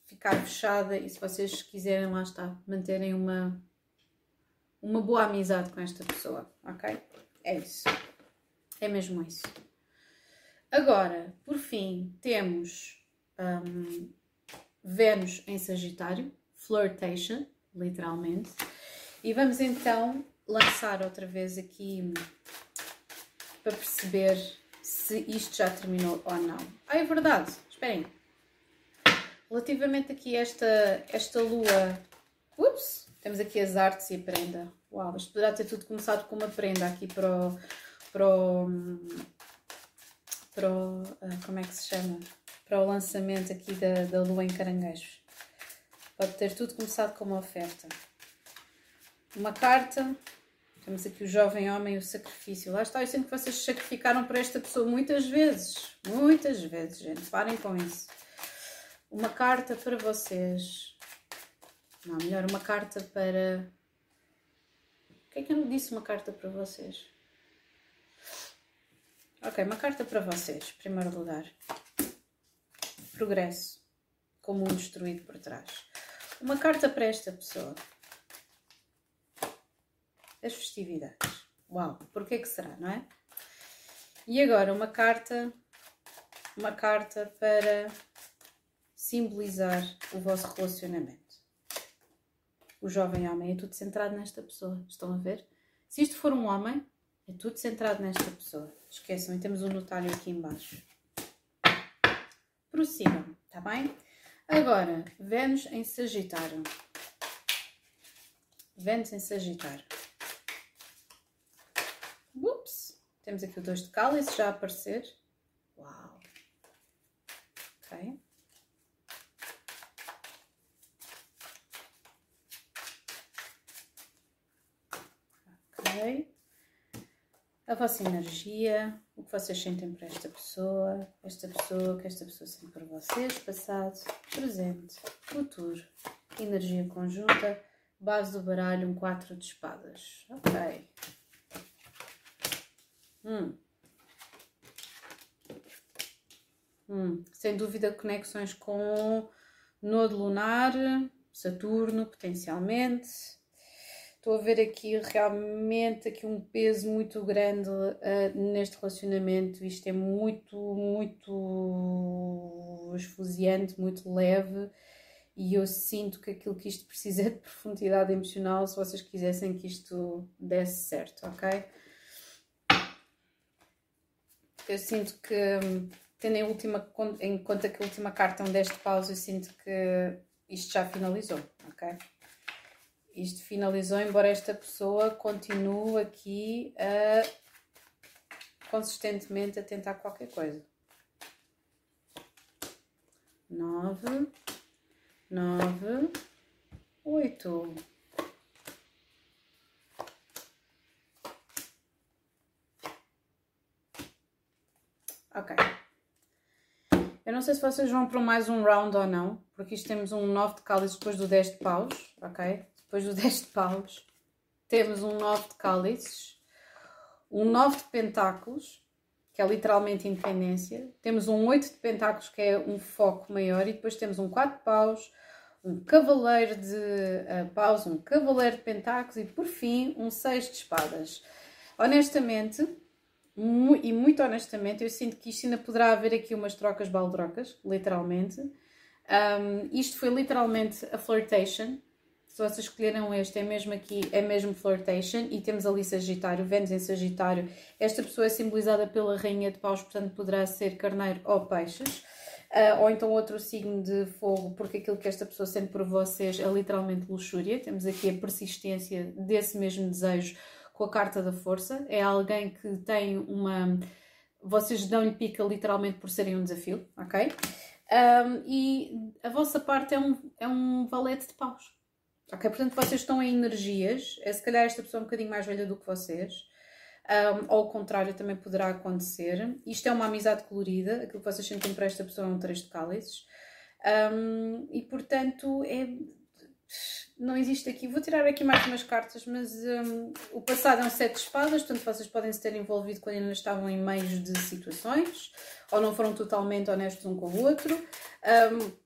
ficar fechada e se vocês quiserem, lá está, manterem uma, uma boa amizade com esta pessoa, ok? É isso. É mesmo isso. Agora, por fim, temos um, Vênus em Sagitário, flirtation, literalmente. E vamos então lançar outra vez aqui para perceber se isto já terminou ou não. Ah, é verdade, esperem. Relativamente aqui a esta, esta lua, ups, temos aqui as artes e a prenda. Uau, isto poderá ter tudo começado com uma prenda aqui para o, para o, para o ah, como é que se chama? Para o lançamento aqui da, da lua em caranguejos. Pode ter tudo começado com uma oferta. Uma carta, temos aqui o jovem homem o sacrifício. Lá está, eu sinto que vocês sacrificaram por esta pessoa muitas vezes. Muitas vezes, gente. Parem com isso uma carta para vocês. Não, melhor uma carta para. O que é que eu disse uma carta para vocês? Ok, uma carta para vocês, em primeiro lugar. Progresso, com o mundo destruído por trás. Uma carta para esta pessoa. As festividades. Uau, porquê que será, não é? E agora uma carta, uma carta para simbolizar o vosso relacionamento. O jovem homem é tudo centrado nesta pessoa. Estão a ver? Se isto for um homem, é tudo centrado nesta pessoa. Esqueçam, e temos um notário aqui embaixo. Prossigam, está bem? Agora, Vênus em Sagitário. Vênus em Sagitário. Ups! Temos aqui o dois de cálice já a aparecer. Uau! Ok. A vossa energia, o que vocês sentem por esta pessoa, esta pessoa, que esta pessoa sente por vocês, passado, presente, futuro, energia conjunta, base do baralho, um 4 de espadas. Ok. Hum. Hum. Sem dúvida, conexões com Nodo Lunar, Saturno, potencialmente Estou a ver aqui realmente aqui um peso muito grande uh, neste relacionamento. Isto é muito, muito esfuziante, muito leve e eu sinto que aquilo que isto precisa é de profundidade emocional se vocês quisessem que isto desse certo, ok? Eu sinto que, tendo em, última, em conta que a última carta é um 10 de pausa, eu sinto que isto já finalizou, ok? Isto finalizou, embora esta pessoa continue aqui a consistentemente a tentar qualquer coisa. Nove, nove, oito. Ok. Eu não sei se vocês vão para mais um round ou não, porque isto temos um 9 de cálice depois do 10 de paus, ok? Depois do 10 de paus, temos um 9 de cálices, um 9 de pentáculos, que é literalmente independência, temos um 8 de pentáculos, que é um foco maior, e depois temos um 4 de paus, um cavaleiro de uh, paus, um cavaleiro de pentáculos e por fim um 6 de espadas. Honestamente, mu e muito honestamente, eu sinto que isto ainda poderá haver aqui umas trocas baldrocas, literalmente. Um, isto foi literalmente a flirtation Se vocês escolheram este, é mesmo aqui, é mesmo flirtation. E temos ali Sagitário, Vênus em Sagitário. Esta pessoa é simbolizada pela Rainha de Paus, portanto poderá ser carneiro ou peixes. Uh, ou então outro signo de fogo, porque aquilo que esta pessoa sente por vocês é literalmente luxúria. Temos aqui a persistência desse mesmo desejo com a carta da força. É alguém que tem uma. Vocês dão-lhe pica literalmente por serem um desafio, ok? Um, e a vossa parte é um, é um valete de paus. Ok? Portanto, vocês estão em energias. É se calhar esta pessoa é um bocadinho mais velha do que vocês. Um, ou ao contrário, também poderá acontecer. Isto é uma amizade colorida, aquilo que vocês sentem para esta pessoa é um três de cálices. Um, e portanto, é, não existe aqui. Vou tirar aqui mais umas cartas, mas um, o passado é um sete de espadas, portanto, vocês podem se ter envolvido quando ainda estavam em meios de situações ou não foram totalmente honestos um com o outro. Um,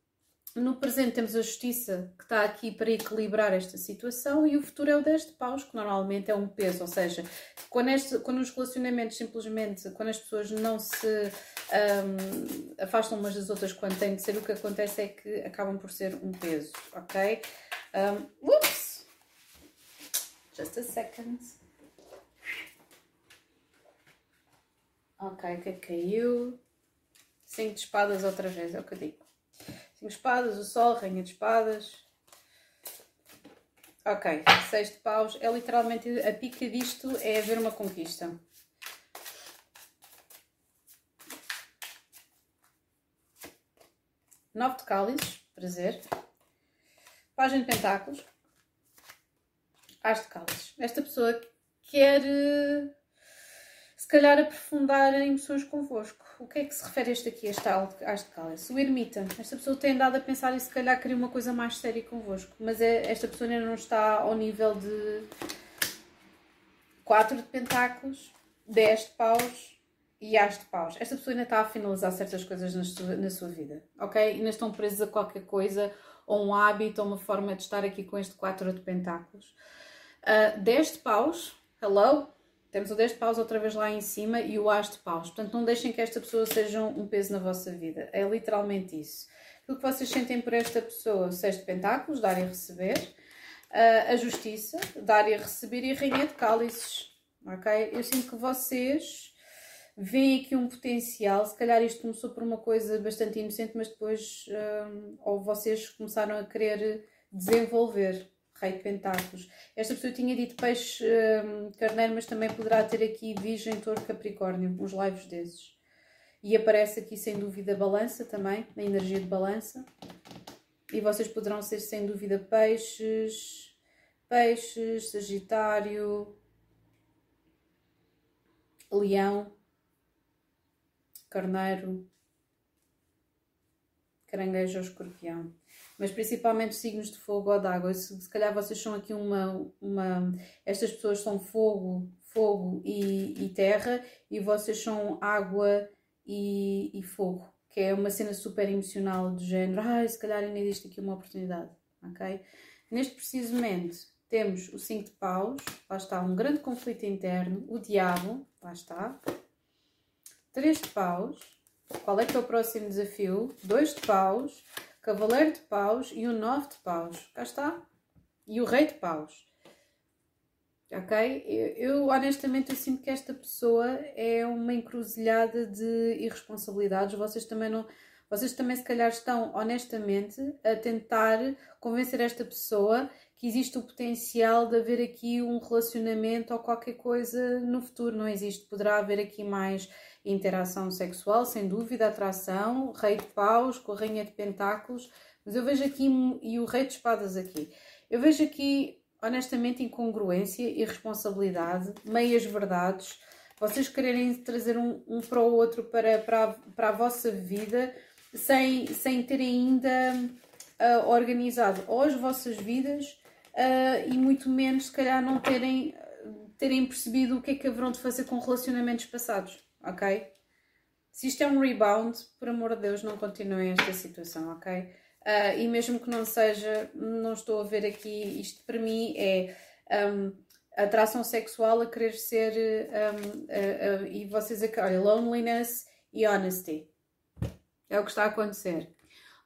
no presente temos a justiça que está aqui para equilibrar esta situação e o futuro é o 10 de paus, que normalmente é um peso, ou seja, quando, este, quando os relacionamentos simplesmente, quando as pessoas não se um, afastam umas das outras quando têm de ser, o que acontece é que acabam por ser um peso, ok? Um, ups! Just a second. Ok, o que é que caiu? Cinco de espadas outra vez, é o que eu digo. Cinco espadas, o sol, rainha de espadas. Ok, seis de paus. É literalmente, a pica disto é haver uma conquista. Nove de cálices, prazer. Página de pentáculos. As de cálices. Esta pessoa quer, eh, se calhar, aprofundar emoções convosco o que é que se refere este aqui, este As de Cálice? O ermita. Esta pessoa tem andado a pensar e se calhar queria uma coisa mais séria convosco, mas é, esta pessoa ainda não está ao nível de 4 de pentáculos, 10 de paus e As de paus. Esta pessoa ainda está a finalizar certas coisas na sua, na sua vida, ok? Ainda estão presas a qualquer coisa, ou um hábito, ou uma forma de estar aqui com este 4 de pentáculos. Uh, ah, 10 de paus, hello, temos o 10 de paus outra vez lá em cima e o as de paus. Portanto, não deixem que esta pessoa seja um peso na vossa vida. É literalmente isso. Aquilo que vocês sentem por esta pessoa, o 6 de pentáculos, dar e receber. Uh, a justiça, dar e receber. E a rainha de cálices. Ok? Eu sinto que vocês veem aqui um potencial. Se calhar isto começou por uma coisa bastante inocente, mas depois, uh, ou vocês começaram a querer desenvolver Rei de Pentáculos. Esta pessoa tinha dito peixe um, carneiro, mas também poderá ter aqui Virgem, Touro, Capricórnio, uns lives desses. E aparece aqui sem dúvida balança também, na energia de balança. E vocês poderão ser sem dúvida peixes, peixes, sagitário, leão, carneiro, caranguejo ou escorpião mas principalmente signos de fogo ou de água. Se, se calhar vocês são aqui uma, uma. Estas pessoas são fogo, fogo e, e terra, e vocês são água e, e, fogo, que é uma cena super emocional do género. Ah, se calhar ainda existe aqui uma oportunidade, ok? Neste preciso momento temos o 5 de paus, lá está um grande conflito interno, o diabo, lá está. 3 de paus, qual é que é o próximo desafio? 2 de paus, Cavaleiro de Paus e o Nove de Paus. Cá está. E o Rei de Paus. Ok? Eu, eu, honestamente eu sinto que esta pessoa é uma encruzilhada de irresponsabilidades. Vocês também não. Vocês também se calhar estão honestamente a tentar convencer esta pessoa que existe o potencial de haver aqui um relacionamento ou qualquer coisa no futuro. Não existe. Poderá haver aqui mais interação sexual, sem dúvida, atração, rei de paus com a rainha de pentáculos, mas eu vejo aqui, e o rei de espadas aqui, eu vejo aqui, honestamente, incongruência, irresponsabilidade, meias verdades, vocês quererem trazer um, um para o outro para, para, para a vossa vida sem, sem terem ainda uh, organizado ou as vossas vidas uh, e muito menos, se calhar, não terem, terem percebido o que é que haverão de fazer com relacionamentos passados ok? Se isto é um rebound, por amor de Deus, não continuem esta situação, ok? Uh, e mesmo que não seja, não estou a ver aqui, isto para mim é um, atração sexual a querer ser, um, uh, uh, e vocês aqui, olha, loneliness e honesty. É o que está a acontecer.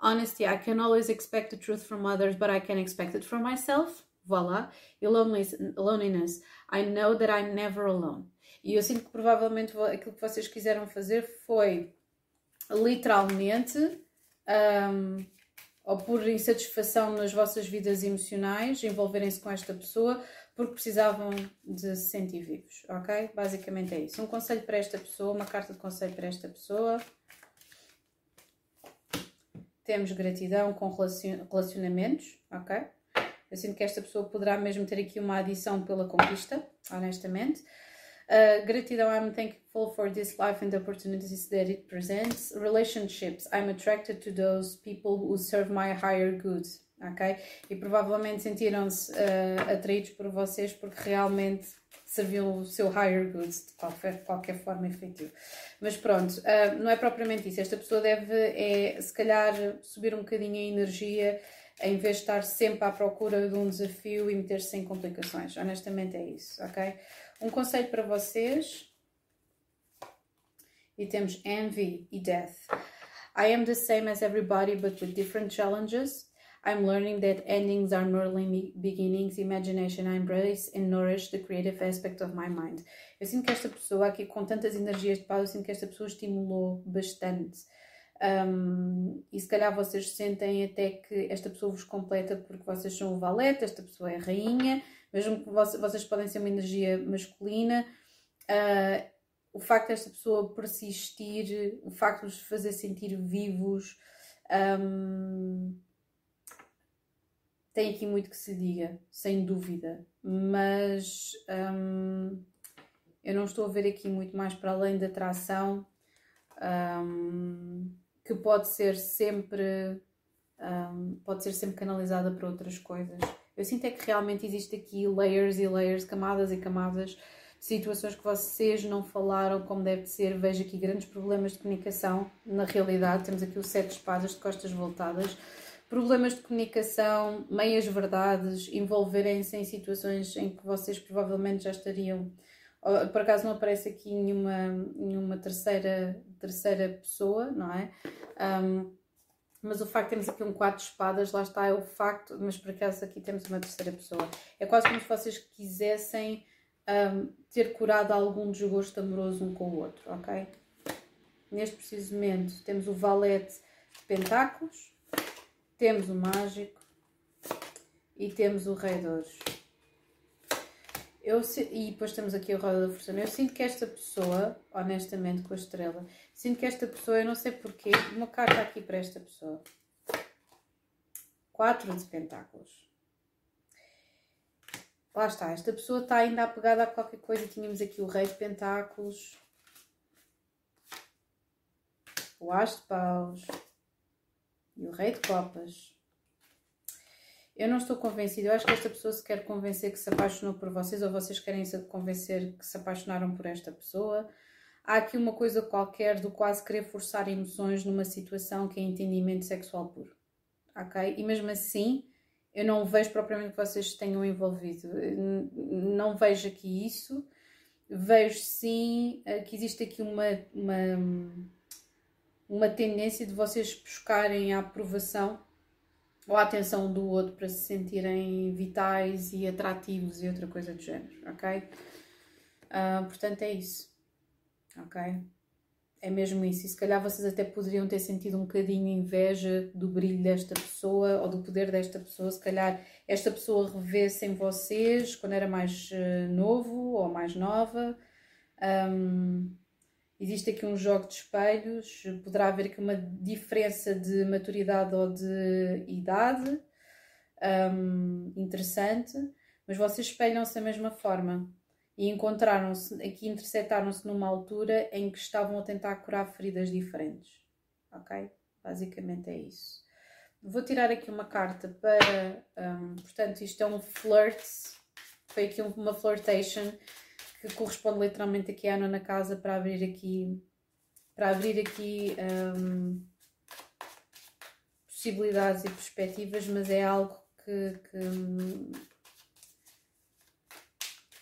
Honesty, I can always expect the truth from others, but I can expect it from myself. Voila. E loneliness, I know that I'm never alone. E eu sinto que provavelmente aquilo que vocês quiseram fazer foi literalmente, um, ou por insatisfação nas vossas vidas emocionais, envolverem-se com esta pessoa porque precisavam de se sentir vivos, ok? Basicamente é isso. Um conselho para esta pessoa, uma carta de conselho para esta pessoa. Temos gratidão com relacionamentos, ok? Eu sinto que esta pessoa poderá mesmo ter aqui uma adição pela conquista, honestamente. Gratidão, I'm thankful for this life and the opportunities that it presents. Relationships, I'm attracted to those people who serve my higher good, ok? E provavelmente sentiram-se uh, atraídos por vocês porque realmente serviam o seu higher good de qualquer, qualquer forma efetiva. Mas pronto, uh, não é propriamente isso. Esta pessoa deve, é, se calhar, subir um bocadinho a energia em vez de estar sempre à procura de um desafio e meter-se em complicações. Honestamente é isso, ok? Um conselho para vocês. E temos envy e death. I am the same as everybody, but with different challenges. I'm learning that endings are merely beginnings, imagination I embrace and nourish the creative aspect of my mind. Eu sinto que esta pessoa aqui, com tantas energias de paz, eu sinto que esta pessoa estimulou bastante. Um, e se calhar vocês sentem até que esta pessoa vos completa porque vocês são o valete, esta pessoa é a rainha, mesmo que vocês podem ser uma energia masculina, uh, o facto desta pessoa persistir, o facto de os fazer sentir vivos, um, tem aqui muito que se diga, sem dúvida, mas um, eu não estou a ver aqui muito mais para além da atração, um, que pode ser sempre pode ser sempre canalizada para outras coisas. Eu sinto é que realmente existe aqui layers e layers, camadas e camadas situações que vocês não falaram como deve ser. Vejo aqui grandes problemas de comunicação. Na realidade, temos aqui o sete espadas de costas voltadas. Problemas de comunicação, meias verdades, envolverem-se em situações em que vocês provavelmente já estariam. Por acaso não aparece aqui nenhuma, nenhuma terceira, terceira pessoa, não é? Um, mas o facto de termos aqui um quatro de espadas, lá está, é o facto, mas por acaso aqui temos uma terceira pessoa. É quase como se vocês quisessem um, ter curado algum desgosto amoroso um com o outro, ok? Neste preciso momento temos o valete de pentáculos, temos o mágico e temos o rei de ouros. Eu, e depois temos aqui a roda da fortuna. Eu sinto que esta pessoa, honestamente, com a estrela, sinto que esta pessoa, eu não sei porquê, uma carta aqui para esta pessoa. Quatro de pentáculos. Lá está, esta pessoa está ainda apegada a qualquer coisa. Tínhamos aqui o rei de pentáculos, o as de paus e o rei de copas. Eu não estou convencida. Eu acho que esta pessoa se quer convencer que se apaixonou por vocês ou vocês querem se convencer que se apaixonaram por esta pessoa. Há aqui uma coisa qualquer do quase querer forçar emoções numa situação que é entendimento sexual puro. Ok? E mesmo assim, eu não vejo propriamente que vocês tenham envolvido. Não vejo aqui isso. Vejo sim eh, que existe aqui uma, uma, uma tendência de vocês buscarem a aprovação ou a atenção do outro para se sentirem vitais e atrativos e outra coisa do género, ok? Uh, portanto, é isso, ok? É mesmo isso. E se calhar vocês até poderiam ter sentido um bocadinho inveja do brilho desta pessoa ou do poder desta pessoa. Se calhar esta pessoa revê-se em vocês quando era mais uh, novo ou mais nova. Um, Existe aqui um jogo de espelhos, poderá haver aqui uma diferença de maturidade ou de idade um, interessante, mas vocês espelham-se da mesma forma e encontraram-se, aqui interceptaram-se numa altura em que estavam a tentar curar feridas diferentes. Ok? Basicamente é isso. Vou tirar aqui uma carta para. Um, portanto, isto é um flirt, foi aqui uma flirtation que corresponde literalmente aqui à nona casa para abrir aqui para abrir aqui um, possibilidades e perspectivas, mas é algo que, que,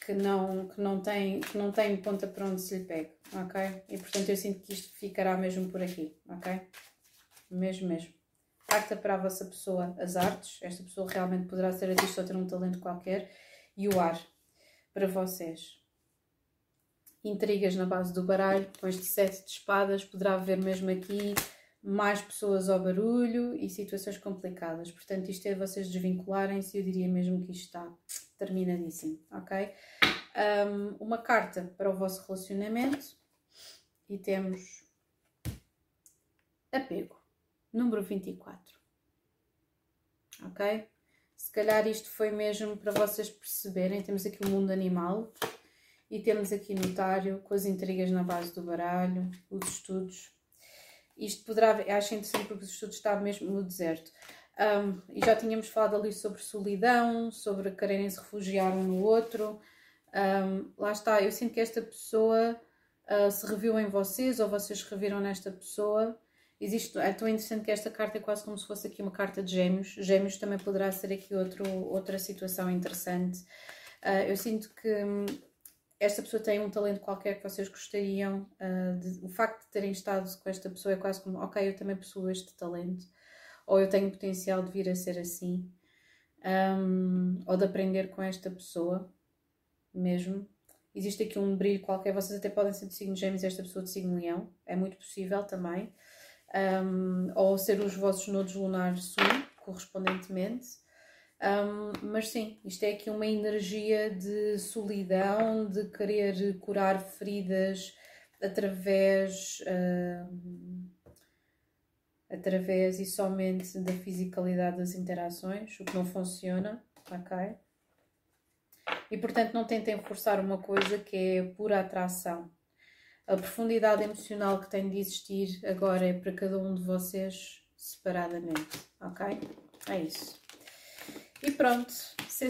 que, não, que, não tem, que não tem ponta para onde se lhe pegue, ok? E portanto eu sinto que isto ficará mesmo por aqui, ok? Mesmo, mesmo. Carta para a vossa pessoa, as artes. Esta pessoa realmente poderá ser artista ou ter um talento qualquer. E o ar, para vocês. Intrigas na base do baralho, com este sete de espadas, poderá haver mesmo aqui mais pessoas ao barulho e situações complicadas. Portanto, isto é vocês desvincularem-se, eu diria mesmo que isto está terminadíssimo, ok? Um, uma carta para o vosso relacionamento e temos apego, número 24, ok? Se calhar isto foi mesmo para vocês perceberem, temos aqui o mundo animal e temos aqui notário com as intrigas na base do baralho, os estudos, isto poderá, acho interessante porque os estudos estavam mesmo no deserto. Um, e já tínhamos falado ali sobre solidão, sobre quererem se refugiar um no outro. Um, lá está, eu sinto que esta pessoa uh, se reviu em vocês ou vocês reviram nesta pessoa. Existe, é tão interessante que esta carta é quase como se fosse aqui uma carta de gêmeos. Gêmeos também poderá ser aqui outro, outra situação interessante. Uh, eu sinto que hum, esta pessoa tem um talento qualquer que vocês gostariam, uh, de, o facto de terem estado com esta pessoa é quase como, ok, eu também possuo este talento, ou eu tenho potencial de vir a ser assim, um, ou de aprender com esta pessoa mesmo. Existe aqui um brilho qualquer, vocês até podem ser de signo gêmeos esta pessoa de signo leão, é muito possível também, um, ou ser os vossos nodos lunares sul, correspondentemente. Um, mas sim, isto é aqui uma energia de solidão, de querer curar feridas através, um, através e somente da fisicalidade das interações, o que não funciona, ok? E portanto não tentem forçar uma coisa que é pura atração. A profundidade emocional que tem de existir agora é para cada um de vocês separadamente, ok? É isso. E pronto,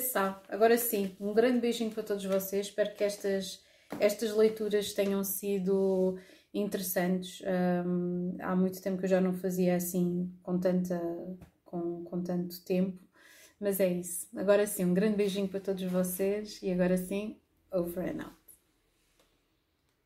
sabe. Agora sim, um grande beijinho para todos vocês. Espero que estas, estas leituras tenham sido interessantes. Um, há muito tempo que eu já não fazia assim com, tanta, com, com tanto tempo. Mas é isso. Agora sim, um grande beijinho para todos vocês e agora sim, over and out.